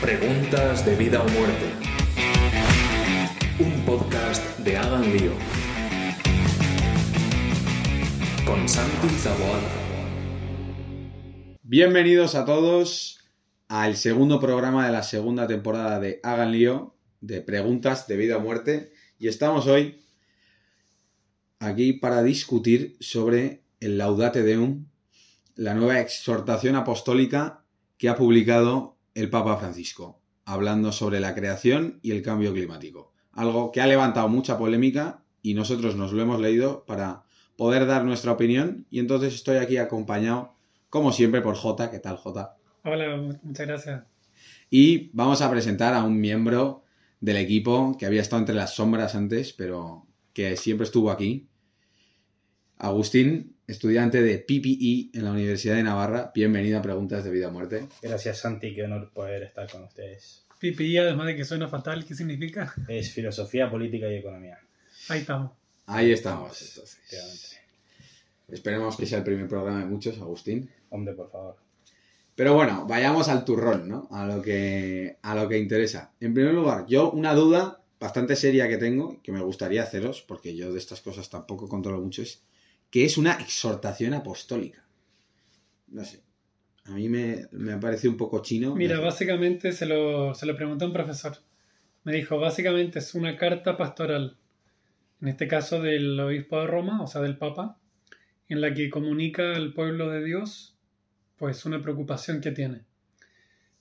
Preguntas de vida o muerte. Un podcast de Hagan Lío. Con Santi Zaboada. Bienvenidos a todos al segundo programa de la segunda temporada de Hagan Lío, de preguntas de vida o muerte. Y estamos hoy aquí para discutir sobre el Laudate Deum, la nueva exhortación apostólica que ha publicado el Papa Francisco, hablando sobre la creación y el cambio climático. Algo que ha levantado mucha polémica y nosotros nos lo hemos leído para poder dar nuestra opinión. Y entonces estoy aquí acompañado, como siempre, por Jota. ¿Qué tal, Jota? Hola, muchas gracias. Y vamos a presentar a un miembro del equipo que había estado entre las sombras antes, pero que siempre estuvo aquí. Agustín, estudiante de PPI en la Universidad de Navarra. Bienvenido a Preguntas de Vida o Muerte. Gracias, Santi, qué honor poder estar con ustedes. PPI, además de que suena fatal, ¿qué significa? Es filosofía, política y economía. Ahí estamos. Ahí estamos. Efectivamente. Esperemos que sea el primer programa de muchos, Agustín. Hombre, por favor. Pero bueno, vayamos al turrón, ¿no? A lo que, a lo que interesa. En primer lugar, yo una duda bastante seria que tengo, que me gustaría haceros, porque yo de estas cosas tampoco controlo mucho, es que es una exhortación apostólica. No sé. A mí me, me parece un poco chino. Mira, Me- básicamente se lo, se lo pregunté a un profesor. Me dijo, básicamente es una carta pastoral, en este caso del obispo de Roma, o sea, del Papa, en la que comunica al pueblo de Dios, pues, una preocupación que tiene.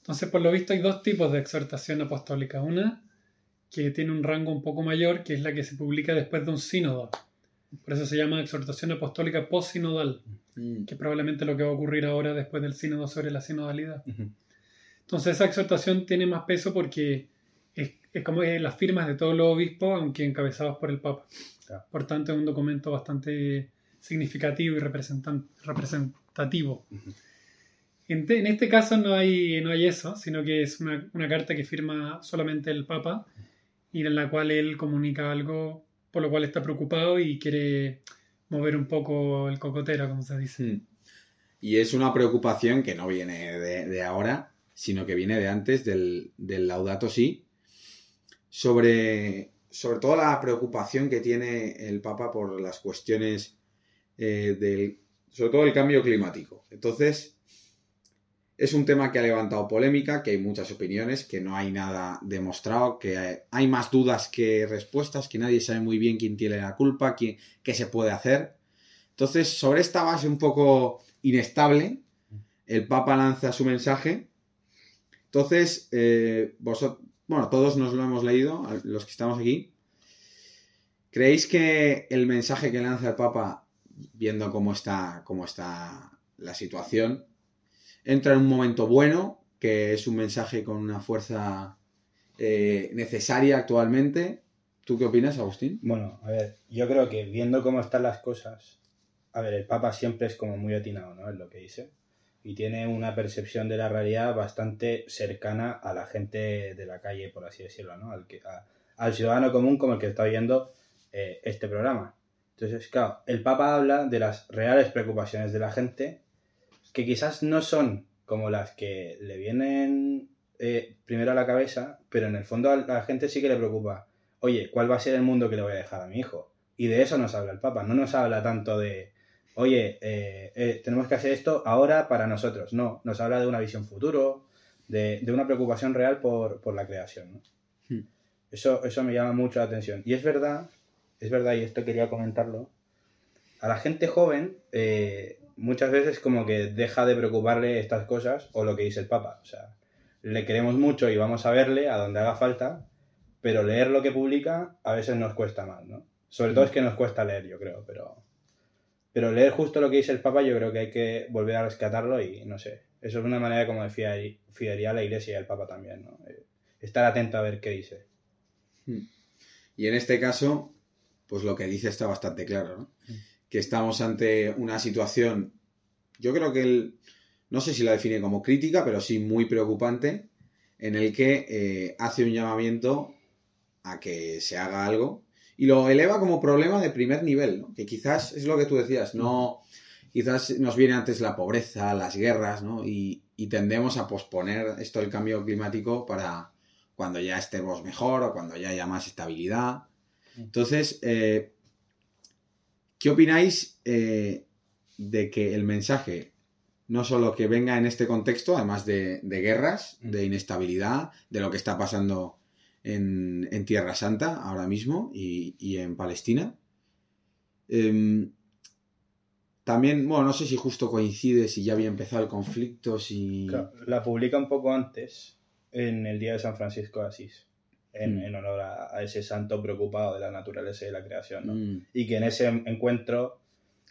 Entonces, por lo visto, hay dos tipos de exhortación apostólica. Una que tiene un rango un poco mayor, que es la que se publica después de un sínodo. Por eso se llama exhortación apostólica postsinodal Mm, que es probablemente lo que va a ocurrir ahora después del sínodo sobre la sinodalidad. Entonces esa exhortación tiene más peso porque es, es como las firmas de todos los obispos, aunque encabezados por el Papa. Claro. Por tanto, es un documento bastante significativo y representativo. En, te- en este caso no hay, no hay eso, sino que es una, una carta que firma solamente el Papa y en la cual él comunica algo por lo cual está preocupado y quiere mover un poco el cocotero, como se dice. mm. Y es una preocupación que no viene de, de ahora, sino que viene de antes del, del Laudato Si, sobre, sobre todo la preocupación que tiene el Papa por las cuestiones eh, del, sobre todo el cambio climático. Entonces, es un tema que ha levantado polémica, que hay muchas opiniones, que no hay nada demostrado, que hay, más dudas que respuestas, que nadie sabe muy bien quién tiene la culpa, quién, qué se puede hacer. Entonces, sobre esta base un poco inestable, el Papa lanza su mensaje. Entonces, eh, vosotros, bueno, todos nos lo hemos leído, los que estamos aquí. ¿Creéis que el mensaje que lanza el Papa, viendo cómo está, cómo está la situación, entra en un momento bueno, que es un mensaje con una fuerza eh, necesaria actualmente? ¿Tú qué opinas, Agustín? Bueno, a ver, yo creo que viendo cómo están las cosas, a ver, el Papa siempre es como muy atinado, ¿no? Es lo que dice. Y tiene una percepción de la realidad bastante cercana a la gente de la calle, por así decirlo, ¿no? Al, que, al ciudadano común como el que está viendo eh, este programa. Entonces, claro, el Papa habla de las reales preocupaciones de la gente, que quizás no son como las que le vienen eh, primero a la cabeza, pero en el fondo a la gente sí que le preocupa oye, ¿cuál va a ser el mundo que le voy a dejar a mi hijo? Y de eso nos habla el Papa, no nos habla tanto de, oye, eh, eh, tenemos que hacer esto ahora para nosotros, no, nos habla de una visión futuro, de, de una preocupación real por, por la creación. ¿no? Hmm. Eso, eso me llama mucho la atención. Y es verdad, es verdad, y esto quería comentarlo, a la gente joven eh, muchas veces como que deja de preocuparle estas cosas o lo que dice el Papa. O sea, le queremos mucho y vamos a verle a donde haga falta, pero leer lo que publica a veces nos cuesta más, ¿no? Sobre todo es que nos cuesta leer, yo creo, pero, pero leer justo lo que dice el Papa yo creo que hay que volver a rescatarlo y no sé, eso es una manera como de fidel- fidelidad a la Iglesia y al Papa también, ¿no? Eh, Estar atento a ver qué dice. Y en este caso, pues lo que dice está bastante claro, ¿no? Que estamos ante una situación, yo creo que él, no sé si la define como crítica, pero sí muy preocupante, en el que eh, hace un llamamiento a que se haga algo y lo eleva como problema de primer nivel, ¿no? Que quizás es lo que tú decías, no, quizás nos viene antes la pobreza, las guerras, ¿no? Y, y tendemos a posponer esto del cambio climático para cuando ya estemos mejor o cuando ya haya más estabilidad. Entonces, eh, ¿qué opináis eh, de que el mensaje no solo que venga en este contexto, además de, de guerras, Mm. de inestabilidad, de lo que está pasando en, en Tierra Santa ahora mismo y, y en Palestina? Em, también, bueno, no sé si justo coincide, si ya había empezado el conflicto, si... Claro, la publica un poco antes, en el día de San Francisco de Asís, en, Mm. en honor a, a ese santo preocupado de la naturaleza y de la creación, ¿no? Mm, Y que en ese encuentro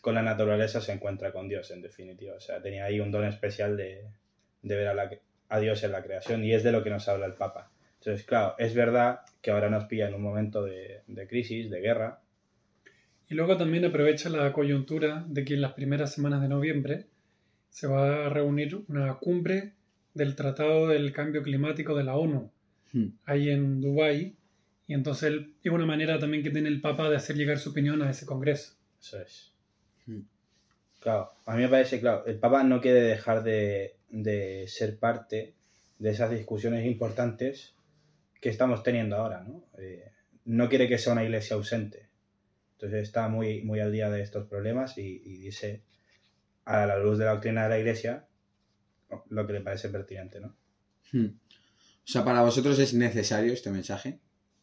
con la naturaleza se encuentra con Dios, en definitiva. O sea, tenía ahí un don especial de, de ver a, la, a Dios en la creación y es de lo que nos habla el Papa. Entonces, claro, es verdad que ahora nos pilla en un momento de, de crisis, de guerra, Y luego también aprovecha la coyuntura de que en las primeras semanas de noviembre se va a reunir una cumbre del Tratado del Cambio Climático de la ONU, mm. ahí en Dubái. Y entonces él- es una manera también que tiene el Papa de hacer llegar su opinión a ese congreso. Eso es. Mm. Claro, a mí me parece, claro, el Papa no quiere dejar de, de ser parte de esas discusiones importantes que estamos teniendo ahora, ¿no? Eh, no quiere que sea una iglesia ausente. Entonces está muy, muy al día de estos problemas y, y dice, a la luz de la doctrina de la iglesia, lo que le parece pertinente, ¿no? Hmm. O sea, para vosotros es necesario este mensaje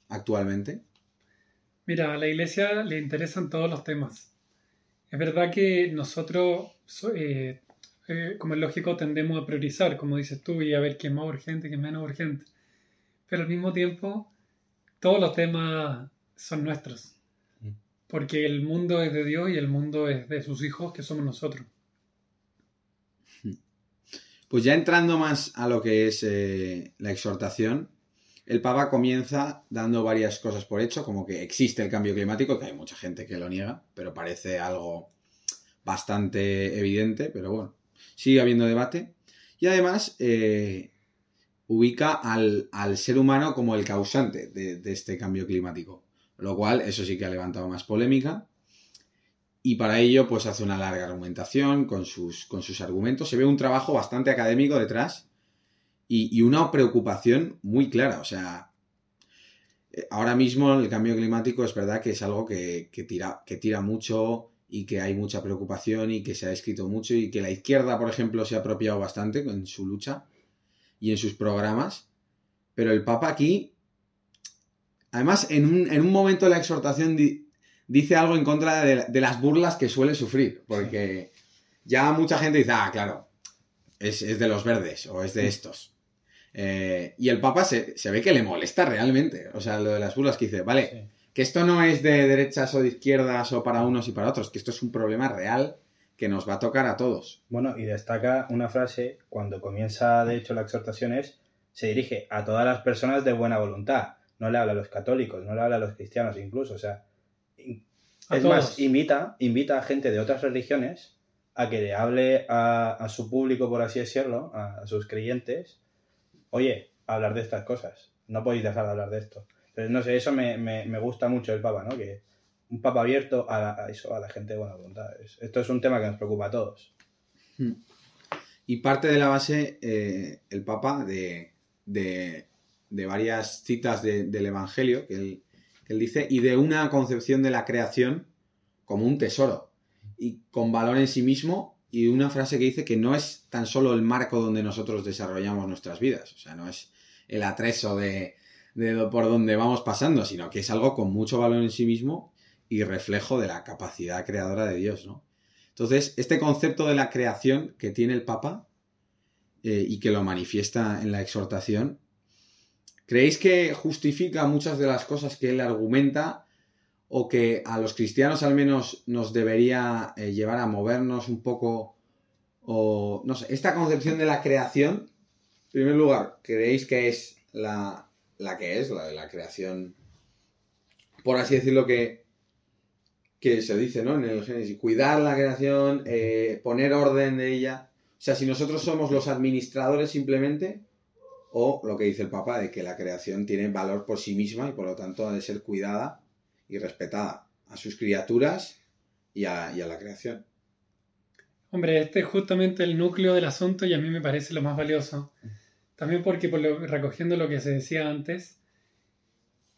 actualmente. Mira, a la iglesia le interesan todos los temas. Es verdad que nosotros, so- eh, eh, como es lógico, tendemos a priorizar, como dices tú, y a ver qué es más urgente, qué es menos urgente. Pero al mismo tiempo, todos los temas son nuestros. Mm. Porque el mundo es de Dios y el mundo es de sus hijos, que somos nosotros. Pues ya entrando más a lo que es eh, la exhortación, el Papa comienza dando varias cosas por hecho, como que existe el cambio climático, que hay mucha gente que lo niega, pero parece algo bastante evidente, pero bueno, sigue habiendo debate. Y además eh, ubica al, al ser humano como el causante de, de este cambio climático, lo cual eso sí que ha levantado más polémica. Y para ello, pues hace una larga argumentación con sus, con sus argumentos. Se ve un trabajo bastante académico detrás y, y una preocupación muy clara. O sea, eh, ahora mismo el cambio climático es verdad que es algo que, que tira, que tira mucho y que hay mucha preocupación y que se ha escrito mucho y que la izquierda, por ejemplo, se ha apropiado bastante en su lucha y en sus programas. Pero el Papa aquí, además, en un, en un momento de la exhortación dice algo en contra de, de las burlas que suele sufrir, porque ya mucha gente dice, ah, claro, es, es de los verdes o es de estos. Eh, y el Papa se, se ve que le molesta realmente, o sea, lo de las burlas que dice, vale, Sí. que esto no es de derechas o de izquierdas o para unos y para otros, que esto es un problema real que nos va a tocar a todos. Bueno, y destaca una frase cuando comienza, de hecho, la exhortación es, se dirige a todas las personas de buena voluntad. No le habla a los católicos, no le habla a los cristianos incluso. O sea, A es todos. más, invita, invita a gente de otras religiones a que le hable a, a su público, por así decirlo, a, a sus creyentes, oye, hablar de estas cosas. No podéis dejar de hablar de esto. Entonces, no sé, eso me, me- me gusta mucho el Papa, ¿no? Que un Papa abierto a, la- a eso, a la gente de buena voluntad. Es- Esto es un tema que nos preocupa a todos. Y parte de la base, eh, el Papa, de, de- de varias citas de- del Evangelio que él, que él dice, y de una concepción de la creación como un tesoro, y con valor en sí mismo, y una frase que dice que no es tan solo el marco donde nosotros desarrollamos nuestras vidas, o sea, no es el atrezo de, de por donde vamos pasando, sino que es algo con mucho valor en sí mismo y reflejo de la capacidad creadora de Dios, ¿no? Entonces, este concepto de la creación que tiene el Papa eh, y que lo manifiesta en la exhortación, ¿creéis que justifica muchas de las cosas que él argumenta o que a los cristianos al menos nos debería eh, llevar a movernos un poco o no sé, esta concepción de la creación, en primer lugar, ¿creéis que es la, la que es, la de la creación, por así decirlo, que, que se dice, ¿no? En el Génesis, cuidar la creación, eh, poner orden de ella. O sea, si nosotros somos los administradores simplemente, o lo que dice el Papa, de que la creación tiene valor por sí misma y por lo tanto ha de ser cuidada y respetada a sus criaturas y a, y a la creación. Hombre, este es justamente el núcleo del asunto y a mí me parece lo más valioso. También porque, por lo- recogiendo lo que se decía antes,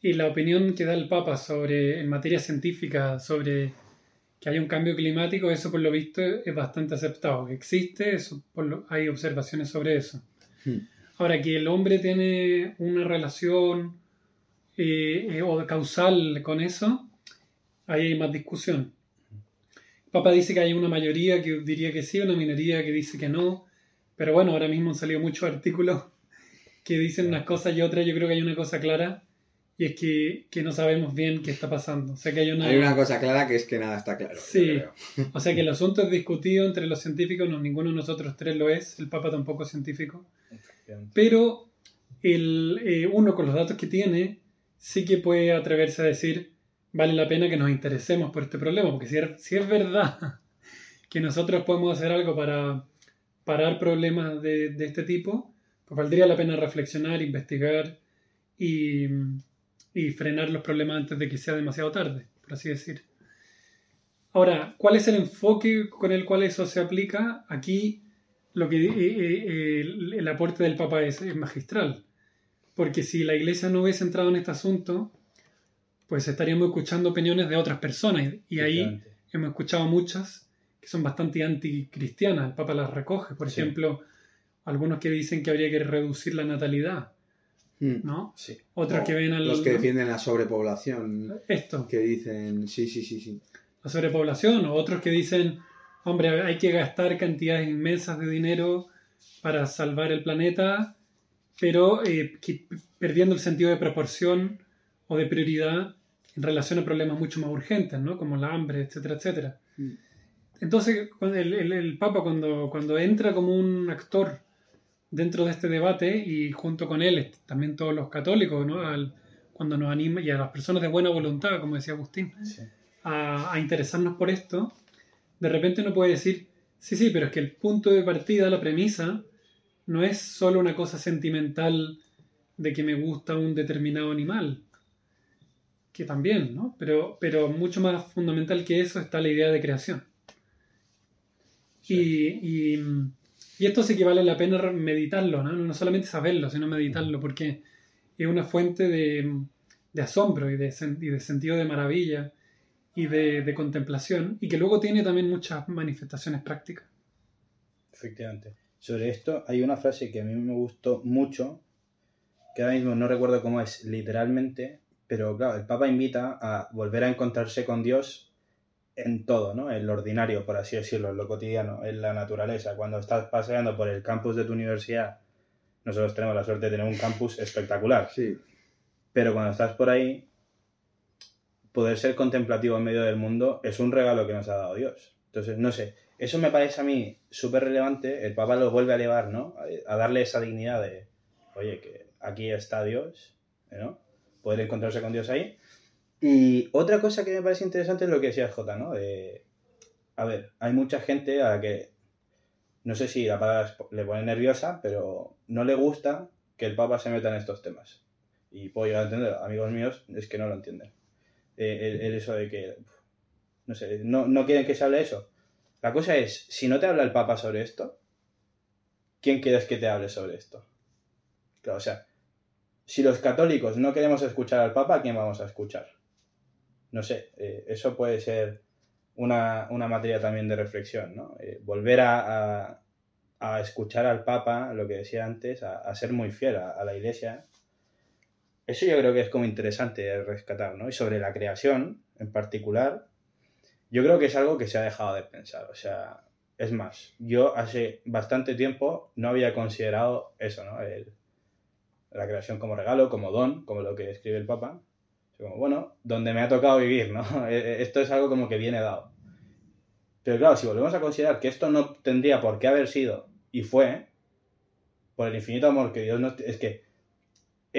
y la opinión que da el Papa sobre, en materia científica, sobre que hay un cambio climático, eso por lo visto es bastante aceptado. Que existe, eso, por lo- hay observaciones sobre eso. Hmm. Ahora, que el hombre tiene una relación eh, eh, o causal con eso, ahí hay más discusión. El Papa dice que hay una mayoría que diría que sí, una minoría que dice que no. Pero bueno, ahora mismo han salido muchos artículos que dicen unas cosas y otras. Yo creo que hay una cosa clara y es que, que no sabemos bien qué está pasando. O sea que hay una, Hay una cosa clara que es que nada está claro. Sí. o sea que el asunto es discutido entre los científicos, no, ninguno de nosotros tres lo es, el Papa tampoco es científico. Pero el, eh, uno con los datos que tiene sí que puede atreverse a decir vale la pena que nos interesemos por este problema, porque si es, si es verdad que nosotros podemos hacer algo para parar problemas de, este tipo, pues valdría la pena reflexionar, investigar y, y frenar los problemas antes de que sea demasiado tarde, por así decir. Ahora, ¿cuál es el enfoque con el cual eso se aplica? Aquí lo que eh, eh, el, aporte del Papa es, es magistral. Porque si la Iglesia no hubiese entrado en este asunto, pues estaríamos escuchando opiniones de otras personas. Y ahí hemos escuchado muchas que son bastante anticristianas. El Papa las recoge. Por Sí. ejemplo, algunos que dicen que habría que reducir la natalidad, Hmm. ¿no? Sí. Otros O que ven al... Los que defienden la sobrepoblación, Esto, que dicen, sí, sí, sí, sí. la sobrepoblación, o otros que dicen, hombre, hay que gastar cantidades inmensas de dinero para salvar el planeta, pero eh, que- perdiendo el sentido de proporción o de prioridad en relación a problemas mucho más urgentes, ¿no? Como la hambre, etcétera, etcétera. Mm. Entonces, el, el- el Papa, cuando, cuando entra como un actor dentro de este debate, y junto con él también todos los católicos, ¿no? Al- cuando nos anima, y a las personas de buena voluntad, como decía Agustín, Sí. a, a interesarnos por esto, de repente uno puede decir, sí, sí, pero es que el punto de partida, la premisa, no es solo una cosa sentimental de que me gusta un determinado animal, que también, ¿no? Pero, pero mucho más fundamental que eso está la idea de creación. Y, y, y esto sí que vale la pena meditarlo, ¿no? No solamente saberlo, sino meditarlo, porque es una fuente de, de asombro y de, y de sentido de maravilla y de, de contemplación, y que luego tiene también muchas manifestaciones prácticas. Efectivamente. Sobre esto hay una frase que a mí me gustó mucho, que ahora mismo no recuerdo cómo es literalmente, pero claro, el Papa invita a volver a encontrarse con Dios en todo, ¿no? En lo ordinario, por así decirlo, en lo cotidiano, en la naturaleza. Cuando estás paseando por el campus de tu universidad, nosotros tenemos la suerte de tener un campus espectacular, Sí, pero cuando estás por ahí, poder ser contemplativo en medio del mundo es un regalo que nos ha dado Dios. Entonces, no sé, eso me parece a mí súper relevante. El Papa lo vuelve a elevar, ¿no? A, darle esa dignidad de, oye, que aquí está Dios, ¿no? Poder encontrarse con Dios ahí. Y otra cosa que me parece interesante es lo que decía Jota, ¿no? De, a ver, hay mucha gente a la que, no sé si la palabra le pone nerviosa, pero no le gusta que el Papa se meta en estos temas. Y puedo llegar a entender, amigos míos, es que no lo entienden. Eh, el, eso de que, no sé, no, no quieren que se hable eso. La cosa es, si no te habla el Papa sobre esto, ¿quién quieres que te hable sobre esto? Claro, o sea, si los católicos no queremos escuchar al Papa, ¿a quién vamos a escuchar? No sé, eh, eso puede ser una, una materia también de reflexión, ¿no? Eh, volver a, a- escuchar al Papa, lo que decía antes, a, a ser muy fiel a la Iglesia. Eso yo creo que es como interesante rescatar, ¿no? Y sobre la creación, en particular, yo creo que es algo que se ha dejado de pensar. O sea, es más, yo hace bastante tiempo no había considerado eso, ¿no? El- la creación como regalo, como don, como lo que escribe el Papa. Como, bueno, donde me ha tocado vivir, ¿no? Eh, Esto es algo como que viene dado. Pero claro, si volvemos a considerar que esto no tendría por qué haber sido, y fue, por el infinito amor que Dios nos... Es que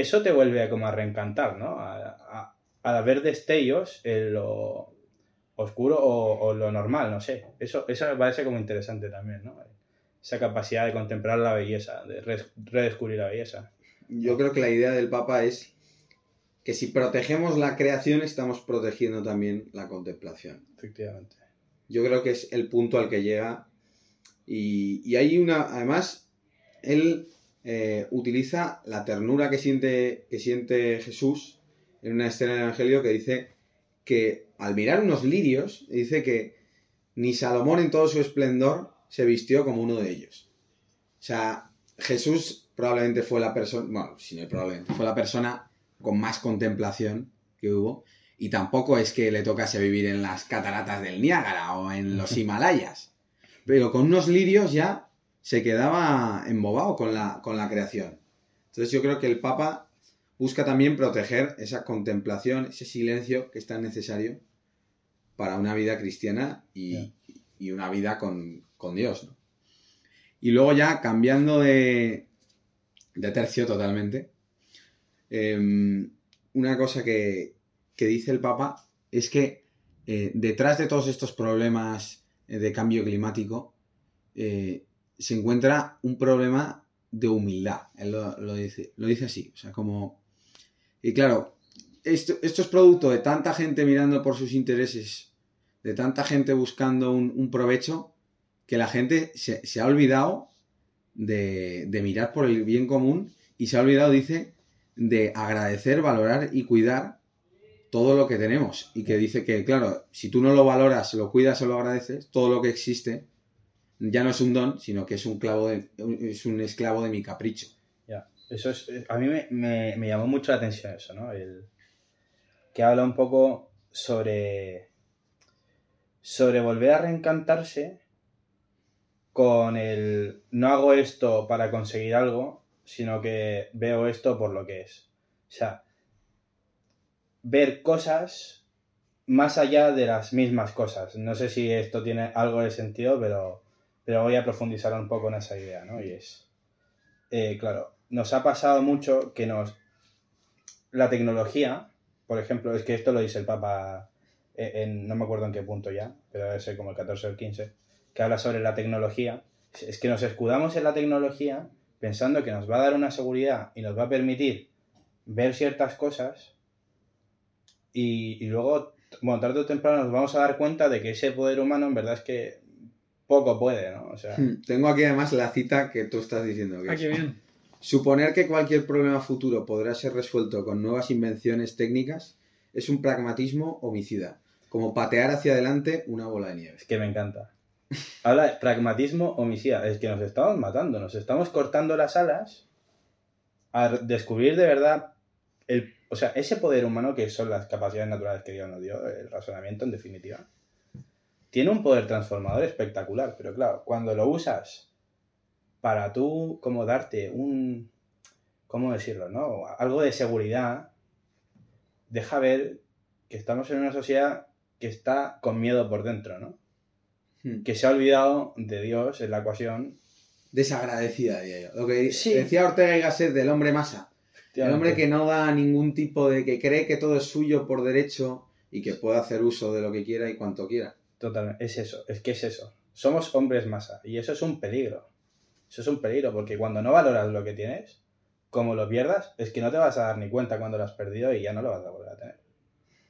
eso te vuelve como a reencantar, ¿no? A, a- a ver destellos en lo oscuro o, o lo normal, no sé. Eso, eso me parece como interesante también, ¿no? Esa capacidad de contemplar la belleza, de redescubrir la belleza. yo creo que la idea del Papa es que si protegemos la creación, estamos protegiendo también la contemplación. Efectivamente. Yo creo que es el punto al que llega Y, y hay una, además, él eh, utiliza la ternura que siente, que siente Jesús en una escena del Evangelio que dice que al mirar unos lirios, dice que ni Salomón en todo su esplendor se vistió como uno de ellos. O sea, Jesús probablemente fue la persona, bueno, si no probablemente, fue la persona con más contemplación que hubo. Y tampoco es que le tocase vivir en las cataratas del Niágara o en los Himalayas. Pero con unos lirios ya se quedaba embobado con la, con la creación. Entonces yo creo que el Papa busca también proteger esa contemplación, ese silencio que es tan necesario para una vida cristiana y, y una vida con, con Dios. ¿no? Y luego ya cambiando de, de tercio totalmente, em, una cosa que, que dice el Papa es que eh, detrás de todos estos problemas eh, de cambio climático eh, se encuentra un problema de humildad. Él lo, dice, lo dice así. O sea, como. Y claro, esto, esto, es producto de tanta gente mirando por sus intereses, de tanta gente buscando un, un provecho, que la gente se, se ha olvidado de, de, mirar por el bien común y se ha olvidado, dice, de agradecer, valorar y cuidar todo lo que tenemos. Y que dice que, claro, si tú no lo valoras, lo cuidas o lo agradeces, todo lo que existe ya no es un don, sino que es un clavo de, es un esclavo de mi capricho. Ya, eso es, a mí me, me, me, llamó mucho la atención eso, ¿no? El, que habla un poco sobre, sobre volver a reencantarse con el no hago esto para conseguir algo, sino que veo esto por lo que es. O sea, ver cosas más allá de las mismas cosas. No sé si esto tiene algo de sentido, pero pero voy a profundizar un poco en esa idea, ¿no? Y es, eh, claro, nos ha pasado mucho que nos... La tecnología, por ejemplo, es que esto lo dice el Papa en, no me acuerdo en qué punto ya, pero debe ser como el 14 o el 15, que habla sobre la tecnología. Es que nos escudamos en la tecnología pensando que nos va a dar una seguridad y nos va a permitir ver ciertas cosas y, y luego, bueno, tarde o temprano nos vamos a dar cuenta de que ese poder humano en verdad es que poco puede, ¿no? O sea... Tengo aquí además la cita que tú estás diciendo. Que ah, qué bien. Suponer que cualquier problema futuro podrá ser resuelto con nuevas invenciones técnicas es un pragmatismo homicida, como patear hacia adelante una bola de nieve. Es que me encanta. Habla de pragmatismo homicida, es que nos estamos matando, nos estamos cortando las alas a descubrir de verdad el, o sea, ese poder humano que son las capacidades naturales que Dios nos dio, el razonamiento en definitiva tiene un poder transformador espectacular, pero claro, cuando lo usas para tú como darte un, ¿cómo decirlo? ¿no? Algo de seguridad, deja ver que estamos en una sociedad que está con miedo por dentro, ¿no? Hmm. Que se ha olvidado de Dios en la ecuación. Desagradecida, diría yo. Lo que sí. decía Ortega y Gasset del hombre masa. El hombre que no da ningún tipo de... que cree que todo es suyo por derecho y que puede hacer uso de lo que quiera y cuanto quiera. Totalmente, es eso, es que es eso. Somos hombres masa y eso es un peligro. Eso es un peligro porque cuando no valoras lo que tienes, como lo pierdas, es que no te vas a dar ni cuenta cuando lo has perdido y ya no lo vas a volver a tener.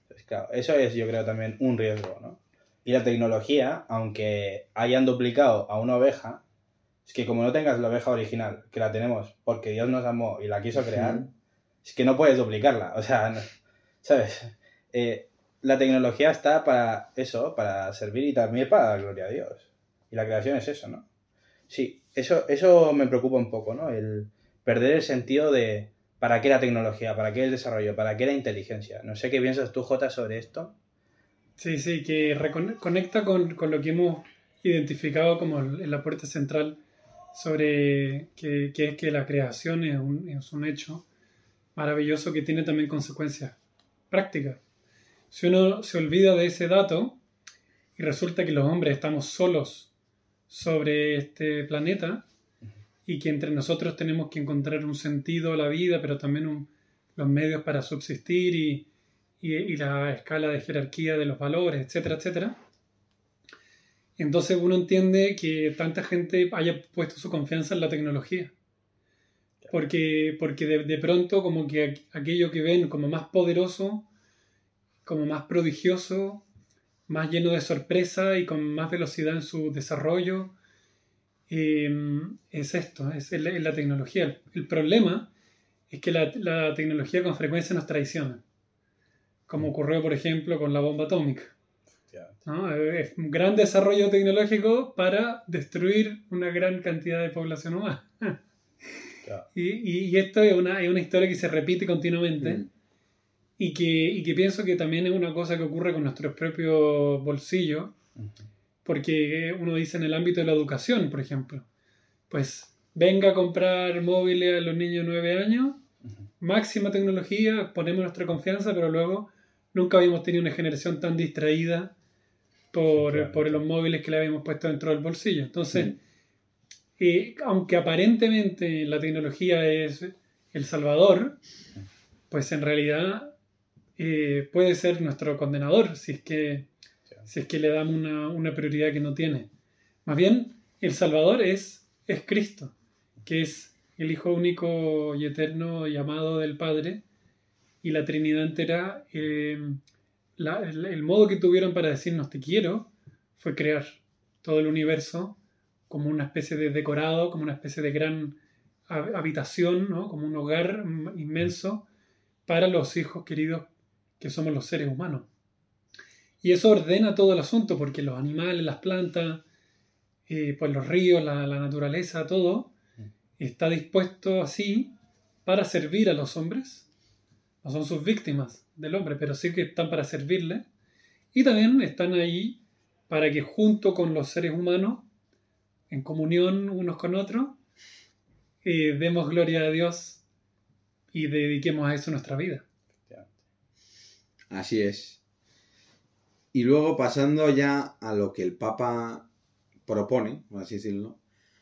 Entonces, claro, eso es yo creo también un riesgo, ¿no? Y la tecnología, aunque hayan duplicado a una oveja, es que como no tengas la oveja original, que la tenemos porque Dios nos amó y la quiso crear, es que no puedes duplicarla. O sea, no, ¿sabes? Eh, la tecnología está para eso, para servir y también para la gloria a Dios. Y la creación es eso, ¿no? Sí, eso, eso me preocupa un poco, ¿no? El perder el sentido de para qué la tecnología, para qué el desarrollo, para qué la inteligencia. No sé qué piensas tú, Jota, sobre esto. Sí, sí, que conecta con, con lo que hemos identificado como en la puerta central sobre que, que es que la creación es un, es un hecho maravilloso que tiene también consecuencias prácticas si uno se olvida de ese dato y resulta que los hombres estamos solos sobre este planeta y que entre nosotros tenemos que encontrar un sentido a la vida, pero también un, los medios para subsistir y, y, y, la escala de jerarquía de los valores, etcétera, etcétera. Entonces uno entiende que tanta gente haya puesto su confianza en la tecnología. Porque, porque de, de pronto como que aquello que ven como más poderoso como más prodigioso, más lleno de sorpresa y con más velocidad en su desarrollo, eh, es esto, es el- es la tecnología. El problema es que la, la tecnología con frecuencia nos traiciona, como ocurrió, por ejemplo, con la bomba atómica. ¿no? Es un gran desarrollo tecnológico para destruir una gran cantidad de población humana. Y- y esto es una, es una historia que se repite continuamente Mm. Y, que, y que pienso que también es una cosa que ocurre con nuestros propios bolsillos, porque uno dice en el ámbito de la educación, por ejemplo, pues venga a comprar móviles a los niños de 9 años, máxima tecnología, ponemos nuestra confianza, pero luego nunca habíamos tenido una generación tan distraída por, por los móviles que le habíamos puesto dentro del bolsillo. Entonces, eh, aunque aparentemente la tecnología es el salvador, pues en realidad eh, puede ser nuestro condenador si es que, Sí. si es que le damos una, una prioridad que no tiene. Más bien, el salvador es, es Cristo, que es el Hijo único y eterno llamado del Padre, y la Trinidad entera, eh, la- el, el modo que tuvieron para decirnos te quiero fue crear todo el universo como una especie de decorado, como una especie de gran hab- habitación, ¿no? como un hogar inmenso para los hijos queridos que somos los seres humanos. Y eso ordena todo el asunto, porque los animales, las plantas, eh, pues los ríos, la, la naturaleza, todo, está dispuesto así para servir a los hombres. No son sus víctimas del hombre, pero sí que están para servirle. Y también están ahí para que junto con los seres humanos, en comunión unos con otros, eh, demos gloria a Dios y dediquemos a eso nuestra vida. Así es. Y luego pasando ya a lo que el Papa propone, por así decirlo,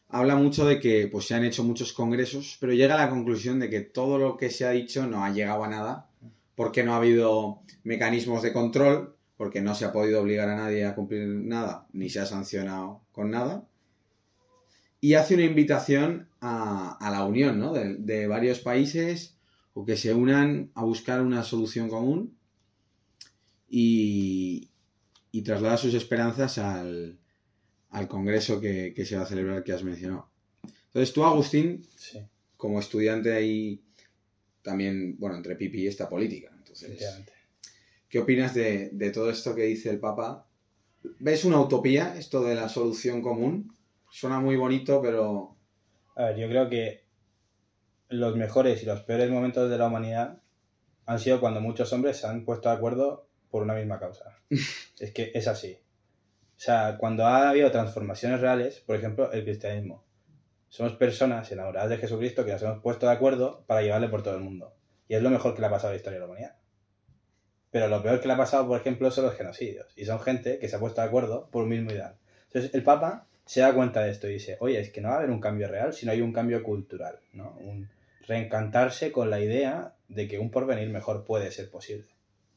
habla mucho de que pues, se han hecho muchos congresos, pero llega a la conclusión de que todo lo que se ha dicho no ha llegado a nada, porque no ha habido mecanismos de control, porque no se ha podido obligar a nadie a cumplir nada, ni se ha sancionado con nada. Y hace una invitación a, a la unión ¿no? de, de varios países o que se unan a buscar una solución común y, y traslada sus esperanzas al, al congreso que, que se va a celebrar que has mencionado. Entonces tú, Agustín, Sí, como estudiante ahí, también, bueno, entre Pipi y esta política. Entonces. ¿qué opinas de, de todo esto que dice el Papa? ¿Ves una utopía esto de la solución común? Suena muy bonito, pero... A ver, yo creo que los mejores y los peores momentos de la humanidad han sido cuando muchos hombres se han puesto de acuerdo por una misma causa. es que es así. O sea, cuando ha habido transformaciones reales, por ejemplo, el cristianismo. Somos personas enamoradas de Jesucristo que nos hemos puesto de acuerdo para llevarle por todo el mundo. Y es lo mejor que le ha pasado a la historia de la humanidad. Pero lo peor que le ha pasado, por ejemplo, son los genocidios. Y son gente que se ha puesto de acuerdo por un mismo ideal. Entonces, el Papa se da cuenta de esto y dice, oye, es que no va a haber un cambio real, sino hay un cambio cultural, ¿no? Un reencantarse con la idea de que un porvenir mejor puede ser posible,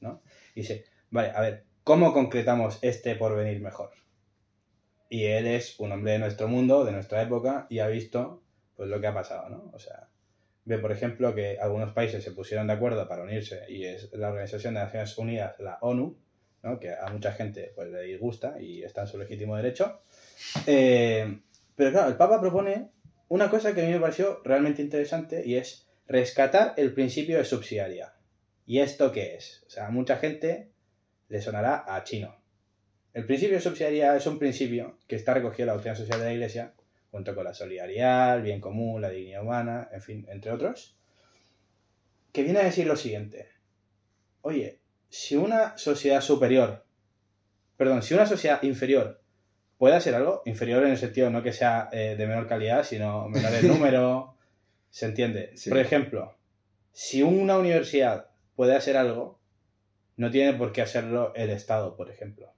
¿no? Dice, vale, a ver, ¿cómo concretamos este porvenir mejor? Y él es un hombre de nuestro mundo, de nuestra época, y ha visto pues lo que ha pasado, ¿no? O sea, ve, por ejemplo, que algunos países se pusieron de acuerdo para unirse, y es la Organización de Naciones Unidas, la ONU, ¿no? que a mucha gente pues, le disgusta y está en su legítimo derecho. Eh, pero claro, el Papa propone una cosa que a mí me pareció realmente interesante y es rescatar el principio de subsidiariedad. ¿Y esto qué es? O sea, a mucha gente le sonará a chino. El principio de subsidiariedad es un principio que está recogido en la doctrina social de la Iglesia, junto con la solidaridad, el bien común, la dignidad humana, en fin, entre otros, que viene a decir lo siguiente. Oye, si una sociedad superior, perdón, si una sociedad inferior puede hacer algo, inferior en el sentido no que sea eh, de menor calidad, sino menor en número, ¿se entiende? Sí. Por ejemplo, si una universidad puede hacer algo, no tiene por qué hacerlo el Estado, por ejemplo.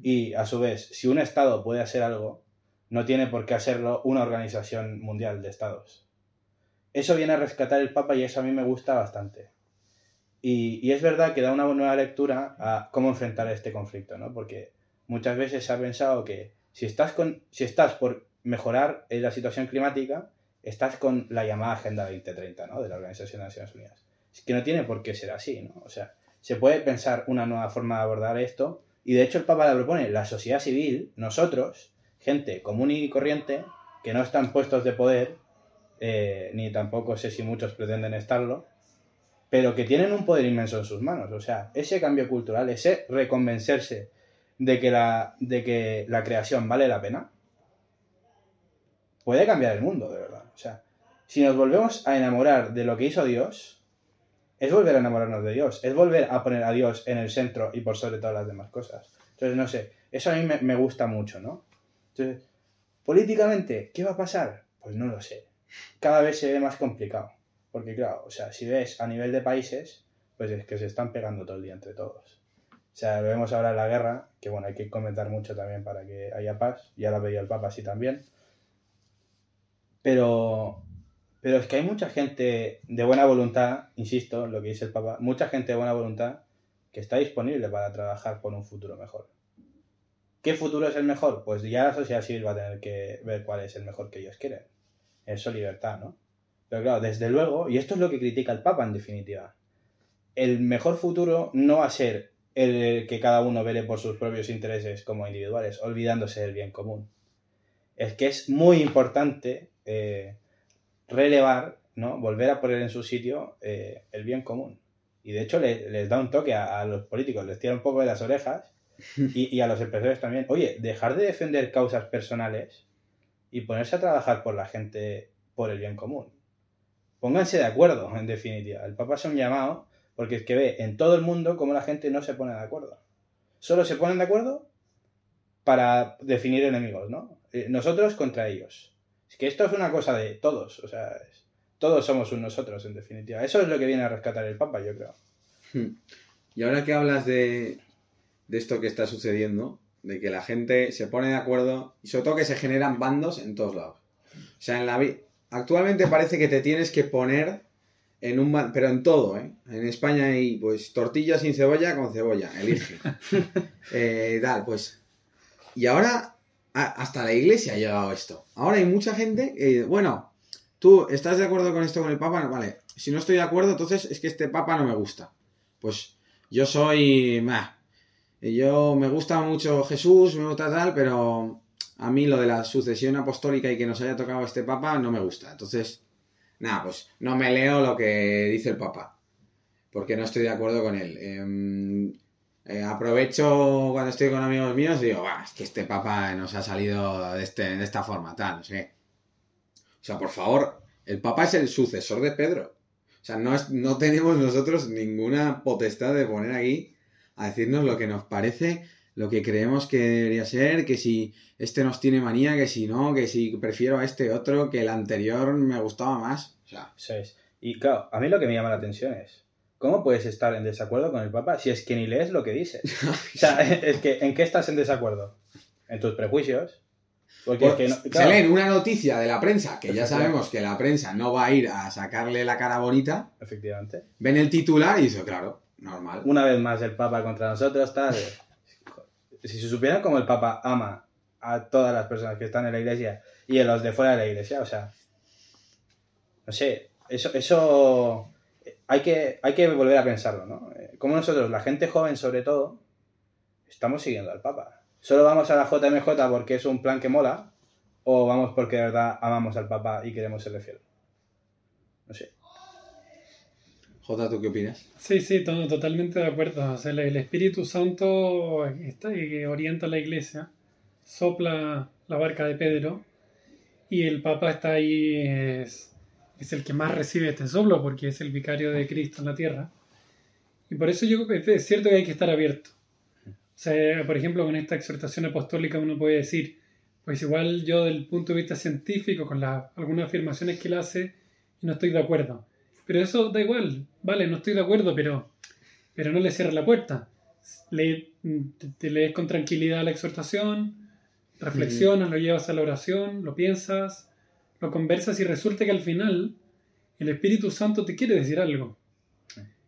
Y a su vez, si un Estado puede hacer algo, no tiene por qué hacerlo una organización mundial de Estados. Eso viene a rescatar el Papa y eso a mí me gusta bastante. Y, es verdad que da una nueva lectura a cómo enfrentar este conflicto, ¿no? Porque muchas veces se ha pensado que si estás, con, si estás por mejorar la situación climática, estás con la llamada Agenda 2030, ¿no? De la Organización de Naciones Unidas. Es que no tiene por qué ser así, ¿no? O sea, se puede pensar una nueva forma de abordar esto y de hecho el Papa la propone, la sociedad civil, nosotros, gente común y corriente que no están puestos de poder, eh, ni tampoco sé si muchos pretenden estarlo, pero que tienen un poder inmenso en sus manos. O sea, ese cambio cultural, ese reconvencerse de que la, de que la creación vale la pena, puede cambiar el mundo, de verdad. O sea, si nos volvemos a enamorar de lo que hizo Dios, es volver a enamorarnos de Dios, es volver a poner a Dios en el centro y por sobre todas las demás cosas. Entonces, no sé, eso a mí me, gusta mucho, ¿no? Entonces, políticamente, ¿qué va a pasar? Pues no lo sé. Cada vez se ve más complicado. Porque claro, o sea, si ves a nivel de países, pues es que se están pegando todo el día entre todos. O sea, vemos ahora la guerra, que bueno, hay que comentar mucho también para que haya paz. Ya la veía el Papa así también. Pero, pero es que hay mucha gente de buena voluntad, insisto, lo que dice el Papa, mucha gente de buena voluntad que está disponible para trabajar por un futuro mejor. ¿Qué futuro es el mejor? Pues ya la sociedad civil va a tener que ver cuál es el mejor que ellos quieren. Eso libertad, ¿no? Pero claro, desde luego, y esto es lo que critica el Papa en definitiva, el mejor futuro no va a ser el que cada uno vele por sus propios intereses como individuales, olvidándose del bien común. Es que es muy importante eh, relevar, ¿no? Volver a poner en su sitio eh, el bien común. Y de hecho le- les da un toque a, a los políticos, les tira un poco de las orejas y, y a los empresarios también. Oye, dejar de defender causas personales y ponerse a trabajar por la gente, por el bien común. Pónganse de acuerdo, en definitiva. El Papa es un llamado porque es que ve en todo el mundo cómo la gente no se pone de acuerdo. Solo se ponen de acuerdo para definir enemigos, ¿no? Eh, Nosotros contra ellos. Es que esto es una cosa de todos, o sea, es- todos somos un nosotros, en definitiva. Eso es lo que viene a rescatar el Papa, yo creo. Y ahora que hablas de, de esto que está sucediendo, de que la gente se pone de acuerdo y sobre todo que se generan bandos en todos lados. O sea, en la vi- actualmente parece que te tienes que poner en un pero en todo, ¿eh? En España hay pues tortilla sin cebolla con cebolla, elige. Eh, tal, pues. Y ahora hasta la iglesia ha llegado esto. Ahora hay mucha gente que, bueno, tú estás de acuerdo con esto con el Papa, vale. Si no estoy de acuerdo, entonces es que este Papa no me gusta. Pues yo soy. meh, yo me gusta mucho Jesús, me gusta tal, pero a mí lo de la sucesión apostólica y que nos haya tocado este Papa no me gusta. Entonces, nada, pues no me leo lo que dice el Papa. Porque no estoy de acuerdo con él. Em, eh, aprovecho cuando estoy con amigos míos y digo, "Buah, es que este Papa nos ha salido de, este, de esta forma, tal, no sé qué". O sea, por favor, el Papa es el sucesor de Pedro. O sea, no, es- no tenemos nosotros ninguna potestad de poner aquí a decirnos lo que nos parece, lo que creemos que debería ser, que si este nos tiene manía, que si no, que si prefiero a este otro, que el anterior me gustaba más. O sea. Y claro, a mí lo que me llama la atención es, ¿cómo puedes estar en desacuerdo con el Papa si es que ni lees lo que dice? O sea, es que, ¿en qué estás en desacuerdo? En tus prejuicios. Porque es que no- se claro, leen una noticia de la prensa, que ya sabemos que la prensa no va a ir a sacarle la cara bonita, Efectivamente. ven el titular y dice, claro, normal. Una vez más el Papa contra nosotros, tal. Si se supiera cómo el Papa ama a todas las personas que están en la iglesia y a los de fuera de la iglesia, o sea, no sé, eso, eso hay que, hay que volver a pensarlo, ¿no? Eh, Como nosotros, la gente joven sobre todo, estamos siguiendo al Papa. Solo vamos a la JMJ porque es un plan que mola, o vamos porque de verdad amamos al Papa y queremos serle fiel. No sé. Jota, ¿tú qué opinas? Sí, sí, to- totalmente de acuerdo. O sea, el- el Espíritu Santo está, y orienta a la iglesia, sopla la barca de Pedro y el Papa está ahí, es, es el que más recibe este soplo porque es el vicario de Cristo en la tierra. Y por eso yo es cierto que hay que estar abierto. O sea, por ejemplo, con esta exhortación apostólica uno puede decir, pues igual yo del punto de vista científico, con algunas afirmaciones que él hace, no estoy de acuerdo. Pero eso da igual, vale, no estoy de acuerdo, pero, pero no le cierres la puerta. Le, te, te lees con tranquilidad la exhortación, reflexionas, lo llevas a la oración, lo piensas, lo conversas y resulta que al final el Espíritu Santo te quiere decir algo.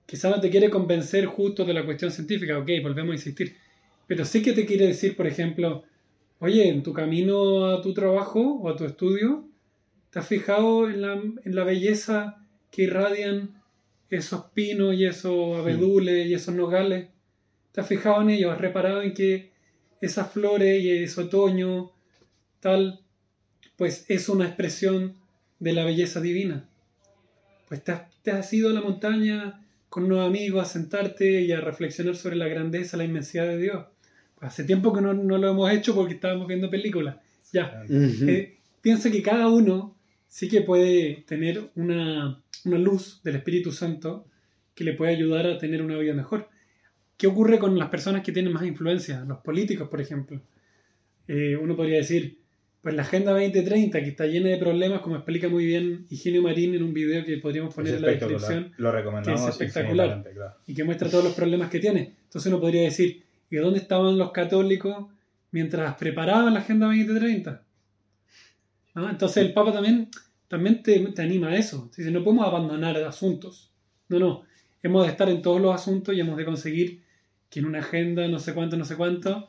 Quizá no te quiere convencer justo de la cuestión científica, ok, volvemos a insistir, pero sí que te quiere decir, por ejemplo, oye, en tu camino a tu trabajo o a tu estudio, ¿te has fijado en la, en la belleza que irradian esos pinos y esos abedules y esos nogales? ¿Te has fijado en ellos? ¿Has reparado en que esas flores y ese otoño tal, pues es una expresión de la belleza divina. Pues te has, te has ido a la montaña con unos amigos a sentarte y a reflexionar sobre la grandeza, la inmensidad de Dios. Pues hace tiempo que no, no lo hemos hecho porque estábamos viendo películas. Ya. Eh, piensa que cada uno sí que puede tener una, una luz del Espíritu Santo que le puede ayudar a tener una vida mejor. ¿Qué ocurre con las personas que tienen más influencia? Los políticos, por ejemplo. Eh, uno podría decir, pues la Agenda 2030, que está llena de problemas, como explica muy bien Higinio Marín en un video que podríamos poner en la descripción Lo recomendamos que es espectacular. claro. y que muestra todos los problemas que tiene. Entonces uno podría decir, ¿y dónde estaban los católicos mientras preparaban la Agenda 2030? ¿No? Entonces el Papa también, también te, te anima a eso. Dice, no podemos abandonar asuntos. No, no. Hemos de estar en todos los asuntos y hemos de conseguir que en una agenda no sé cuánto, no sé cuánto,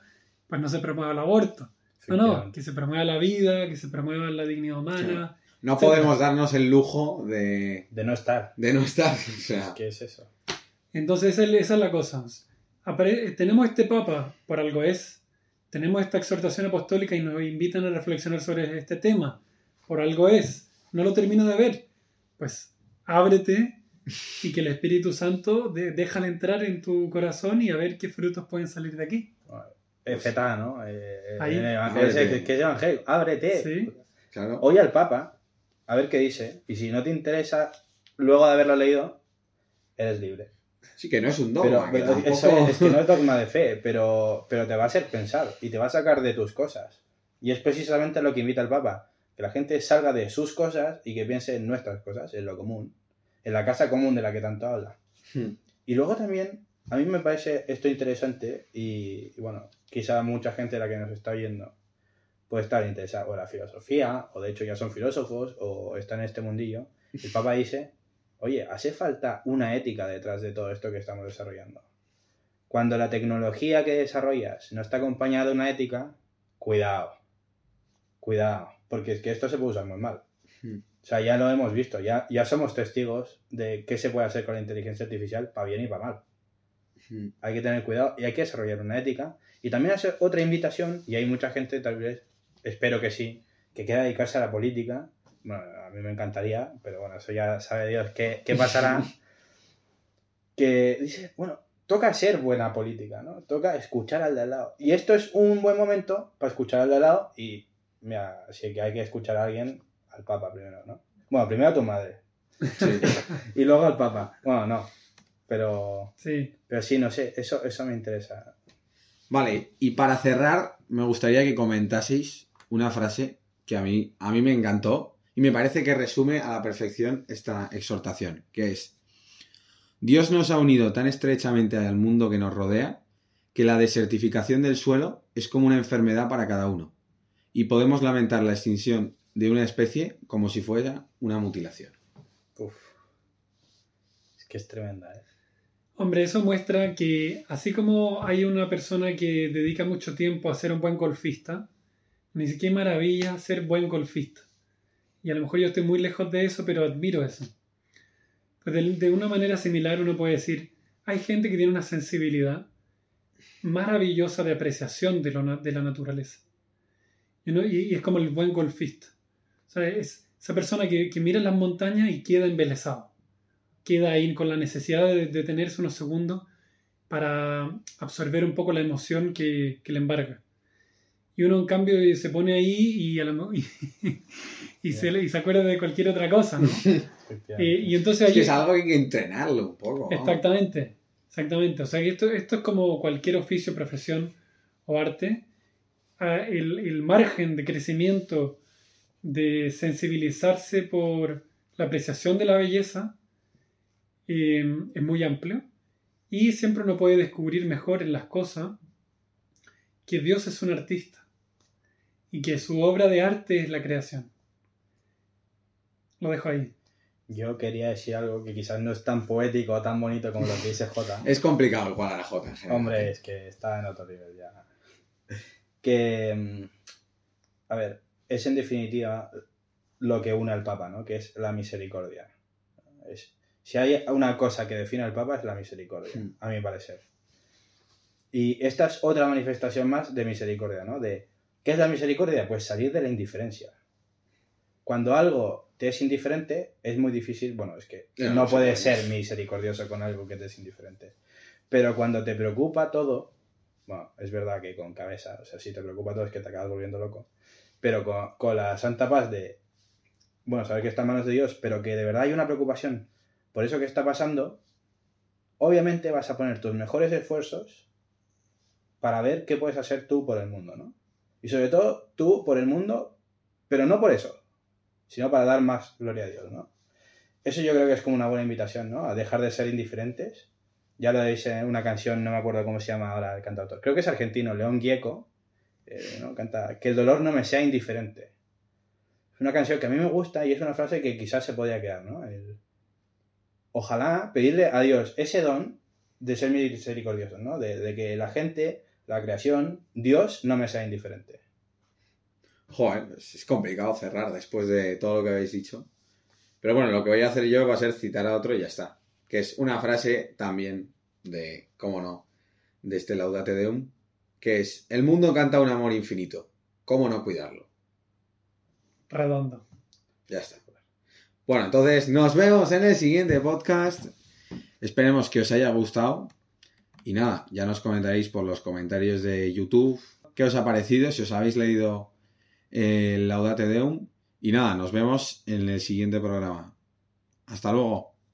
pues no se promueva el aborto. No, no, que se promueva la vida, que se promueva la dignidad humana. No etcétera. podemos darnos el lujo de, De no estar. de no estar. O sea, ¿Qué es eso? Entonces esa es la cosa. Apare- tenemos este Papa, por algo es, tenemos esta exhortación apostólica y nos invitan a reflexionar sobre este tema, por algo es, no lo termino de ver, pues ábrete y que el Espíritu Santo de, déjale entrar en tu corazón y a ver qué frutos pueden salir de aquí. FTA, ¿no? Eh, Ahí. en el evangelio, ¿Qué es evangelio? Ábrete. Sí. claro. Oye al Papa, a ver qué dice. Y si no te interesa, luego de haberlo leído, eres libre. Sí, que no es un Pero, dogma. pero tampoco- eso es, es que no es dogma de fe, pero, pero te va a hacer pensar y te va a sacar de tus cosas. Y es precisamente lo que invita el Papa, que la gente salga de sus cosas y que piense en nuestras cosas, en lo común, en la casa común de la que tanto habla. Hmm. Y luego también, a mí me parece esto interesante y, y bueno, quizá mucha gente de la que nos está oyendo puede estar interesada o en la filosofía, o de hecho ya son filósofos, o están en este mundillo. El Papa dice, oye, hace falta una ética detrás de todo esto que estamos desarrollando. Cuando la tecnología que desarrollas no está acompañada de una ética, cuidado, cuidado, porque es que esto se puede usar muy mal. Hmm. O sea, ya lo hemos visto, ya, ya somos testigos de qué se puede hacer con la inteligencia artificial para bien y para mal. Hay que tener cuidado y hay que desarrollar una ética. Y también hacer otra invitación, y hay mucha gente, tal vez, espero que sí, que quiera dedicarse a la política. Bueno, a mí me encantaría, pero bueno, eso ya sabe Dios qué, qué pasará. que dice, bueno, toca ser buena política, ¿no? Toca escuchar al de al lado. Y esto es un buen momento para escuchar al de al lado y, mira, si que hay que escuchar a alguien, al Papa primero, ¿no? Bueno, primero a tu madre Sí. y luego al Papa. Bueno, no, pero, Sí, pero sí, no sé, eso, eso me interesa. Vale, y para cerrar, me gustaría que comentaseis una frase que a mí, a mí me encantó y me parece que resume a la perfección esta exhortación, que es, Dios nos ha unido tan estrechamente al mundo que nos rodea que la desertificación del suelo es como una enfermedad para cada uno y podemos lamentar la extinción de una especie como si fuera una mutilación. Uf. Es que es tremenda, ¿eh? Hombre, eso muestra que así como hay una persona que dedica mucho tiempo a ser un buen golfista, ni siquiera maravilla ser buen golfista. Y a lo mejor yo estoy muy lejos de eso, pero admiro eso. Pues de, una manera similar uno puede decir, hay gente que tiene una sensibilidad maravillosa de apreciación de, lo de la naturaleza. Y, uno- es como el buen golfista. O sea, es esa persona que, que mira las montañas y queda embelesado queda ahí con la necesidad de detenerse unos segundos para absorber un poco la emoción que, que le embarga. Y uno, en cambio, se pone ahí y, a lo- y, y se, y se acuerda de cualquier otra cosa, ¿no? Eh, y entonces Es ahí, que es algo que hay que entrenarlo un poco. ¿no? Exactamente, exactamente. O sea que esto, esto es como cualquier oficio, profesión o arte. Ah, El, el margen de crecimiento, de sensibilizarse por la apreciación de la belleza eh, es muy amplio. Y siempre uno puede descubrir mejor en las cosas que Dios es un artista y que su obra de arte es la creación. Lo dejo ahí. Yo quería decir algo que quizás no es tan poético o tan bonito como lo que dice J. Es complicado igual a la J. en general. Hombre, es que está en otro nivel ya. Que, mm, a ver, es en definitiva lo que une al Papa, ¿no? Que es la misericordia. Es, si hay una cosa que define al Papa es la misericordia, Mm. a mi parecer. Y esta es otra manifestación más de misericordia, ¿no? De ¿Qué es la misericordia? Pues salir de la indiferencia. Cuando algo te es indiferente, es muy difícil, bueno, es que no no puedes puede. ser misericordioso con algo que te es indiferente. Pero cuando te preocupa todo, bueno, es verdad que con cabeza, o sea, si te preocupa todo es que te acabas volviendo loco, pero con, con la santa paz de, bueno, saber que está en manos de Dios, pero que de verdad hay una preocupación por eso que está pasando, obviamente vas a poner tus mejores esfuerzos para ver qué puedes hacer tú por el mundo, ¿no? Y sobre todo tú por el mundo, pero no por eso, sino para dar más gloria a Dios, ¿no? Eso yo creo que es como una buena invitación, ¿no? A dejar de ser indiferentes. Ya lo dice una canción, no me acuerdo cómo se llama ahora el cantautor. Creo que es argentino, León Gieco, eh, ¿no? Canta, que el dolor no me sea indiferente. Es una canción que a mí me gusta y es una frase que quizás se podía quedar, ¿no? El- ojalá pedirle a Dios ese don de ser misericordioso, ¿no? De, de que la gente, la creación, Dios no me sea indiferente. Joder, es complicado cerrar después de todo lo que habéis dicho. Pero bueno, lo que voy a hacer yo va a ser citar a otro y ya está. Que es una frase también de, cómo no, de este Laudate Deum, que es, el mundo canta un amor infinito, ¿cómo no cuidarlo? Redondo. Ya está. Bueno, entonces nos vemos en el siguiente podcast. Esperemos que os haya gustado. Y nada, ya nos comentaréis por los comentarios de YouTube qué os ha parecido, si os habéis leído el Laudate Deum. Y nada, nos vemos en el siguiente programa. Hasta luego.